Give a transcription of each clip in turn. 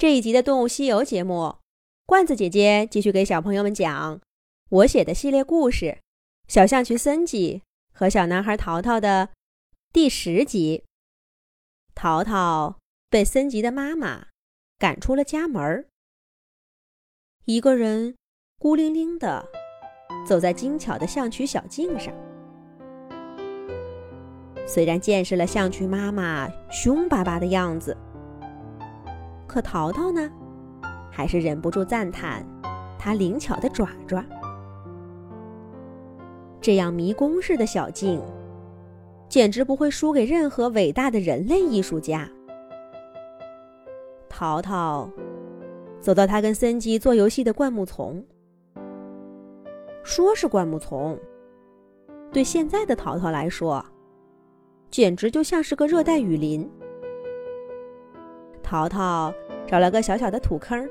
这一集的《动物西游》节目，罐子姐姐继续给小朋友们讲我写的系列故事《小象群森吉和小男孩淘淘》的第十集。淘淘被森吉的妈妈赶出了家门一个人孤零零的走在精巧的象群小径上。虽然见识了象群妈妈凶巴巴的样子。可淘淘呢，还是忍不住赞叹它灵巧的爪爪。这样迷宫式的小径，简直不会输给任何伟大的人类艺术家。淘淘走到他跟森吉做游戏的灌木丛，说是灌木丛，对现在的淘淘来说，简直就像是个热带雨林。淘淘找了个小小的土坑，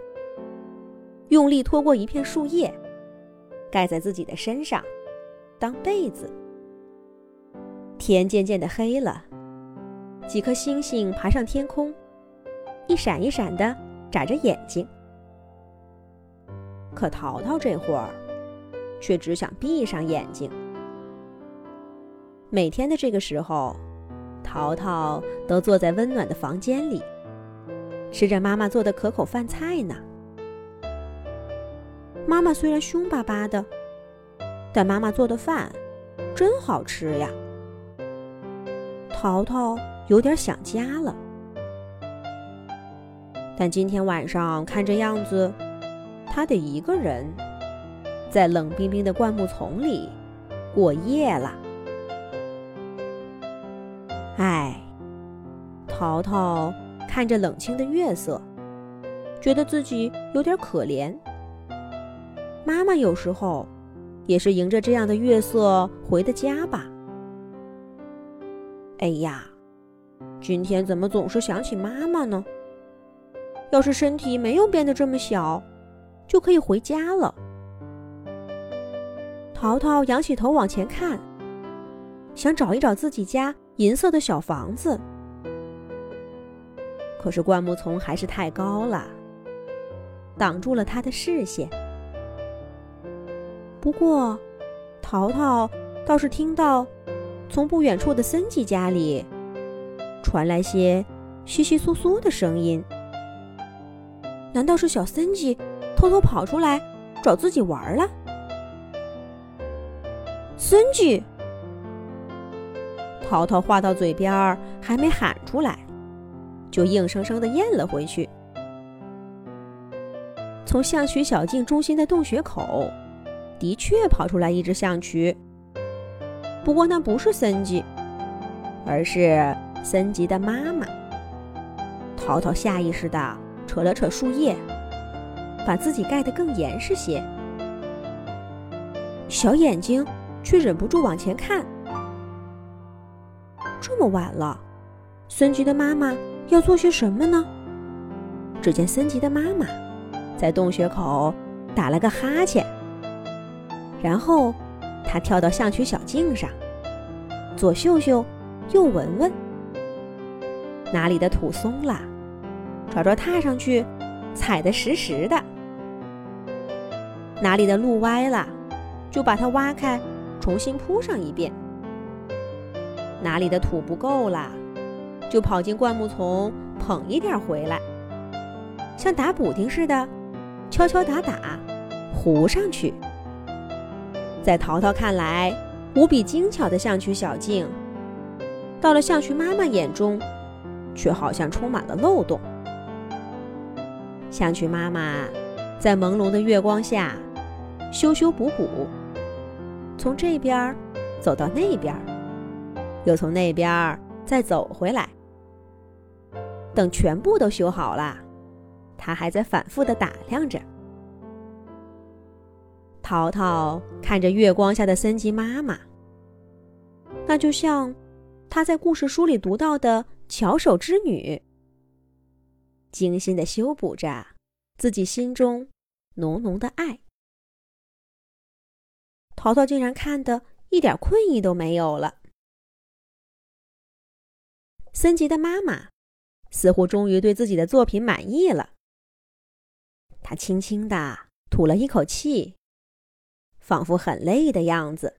用力拖过一片树叶，盖在自己的身上，当被子。天渐渐的黑了，几颗星星爬上天空，一闪一闪的眨着眼睛。可淘淘这会儿却只想闭上眼睛。每天的这个时候，淘淘都坐在温暖的房间里。吃着妈妈做的可口饭菜呢。妈妈虽然凶巴巴的，但妈妈做的饭真好吃呀。淘淘有点想家了，但今天晚上看这样子，他得一个人在冷冰冰的灌木丛里过夜了。唉，淘淘。看着冷清的月色，觉得自己有点可怜。妈妈有时候也是迎着这样的月色回的家吧。哎呀，今天怎么总是想起妈妈呢？要是身体没有变得这么小，就可以回家了。淘淘仰起头往前看，想找一找自己家银色的小房子。可是灌木丛还是太高了，挡住了他的视线。不过，淘淘倒是听到，从不远处的森吉家里传来些窸窸窣窣的声音。难道是小森吉偷偷跑出来找自己玩了？森吉，淘淘话到嘴边还没喊出来。就硬生生的咽了回去。从象曲小径中心的洞穴口，的确跑出来一只象曲。不过那不是森吉，而是森吉的妈妈。淘淘下意识的扯了扯树叶，把自己盖得更严实些。小眼睛却忍不住往前看。这么晚了，森吉的妈妈。要做些什么呢？只见森吉的妈妈在洞穴口打了个哈欠，然后她跳到象曲小径上，左嗅嗅，右闻闻，哪里的土松了，爪爪踏上去踩得实实的；哪里的路歪了，就把它挖开，重新铺上一遍；哪里的土不够了。就跑进灌木丛捧一点回来，像打补丁似的，敲敲打打，糊上去。在淘淘看来，无比精巧的象曲小径，到了象曲妈妈眼中，却好像充满了漏洞。象曲妈妈在朦胧的月光下修修补补，从这边走到那边，又从那边再走回来。等全部都修好了，他还在反复的打量着。淘淘看着月光下的森吉妈妈，那就像他在故事书里读到的巧手织女，精心的修补着自己心中浓浓的爱。淘淘竟然看得一点困意都没有了。森吉的妈妈。似乎终于对自己的作品满意了，他轻轻地吐了一口气，仿佛很累的样子。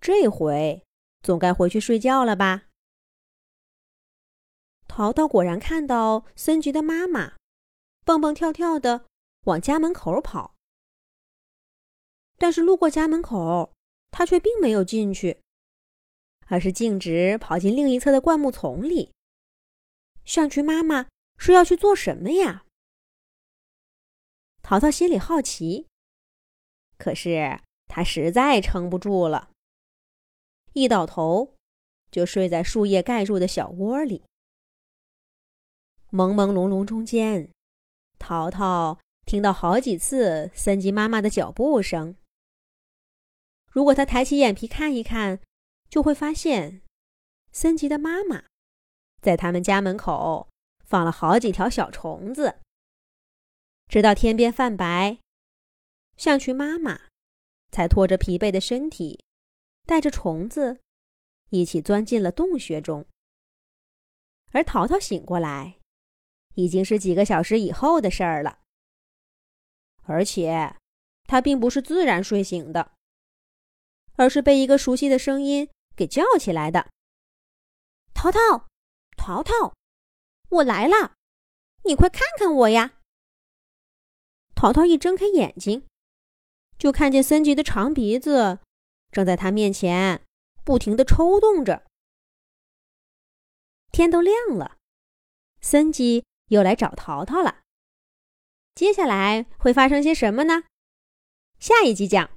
这回总该回去睡觉了吧？淘淘果然看到森菊的妈妈蹦蹦跳跳的往家门口跑，但是路过家门口，他却并没有进去，而是径直跑进另一侧的灌木丛里。象群妈妈是要去做什么呀？淘淘心里好奇，可是他实在撑不住了，一倒头就睡在树叶盖住的小窝里。朦朦胧胧中间，淘淘听到好几次森吉妈妈的脚步声。如果他抬起眼皮看一看，就会发现森吉的妈妈在他们家门口放了好几条小虫子。直到天边泛白，象群妈妈才拖着疲惫的身体，带着虫子一起钻进了洞穴中。而淘淘醒过来，已经是几个小时以后的事儿了。而且，他并不是自然睡醒的，而是被一个熟悉的声音给叫起来的。淘淘，淘淘，我来了，你快看看我呀！淘淘一睁开眼睛，就看见森吉的长鼻子正在他面前不停的抽动着。天都亮了，森吉又来找淘淘了。接下来会发生些什么呢？下一集讲。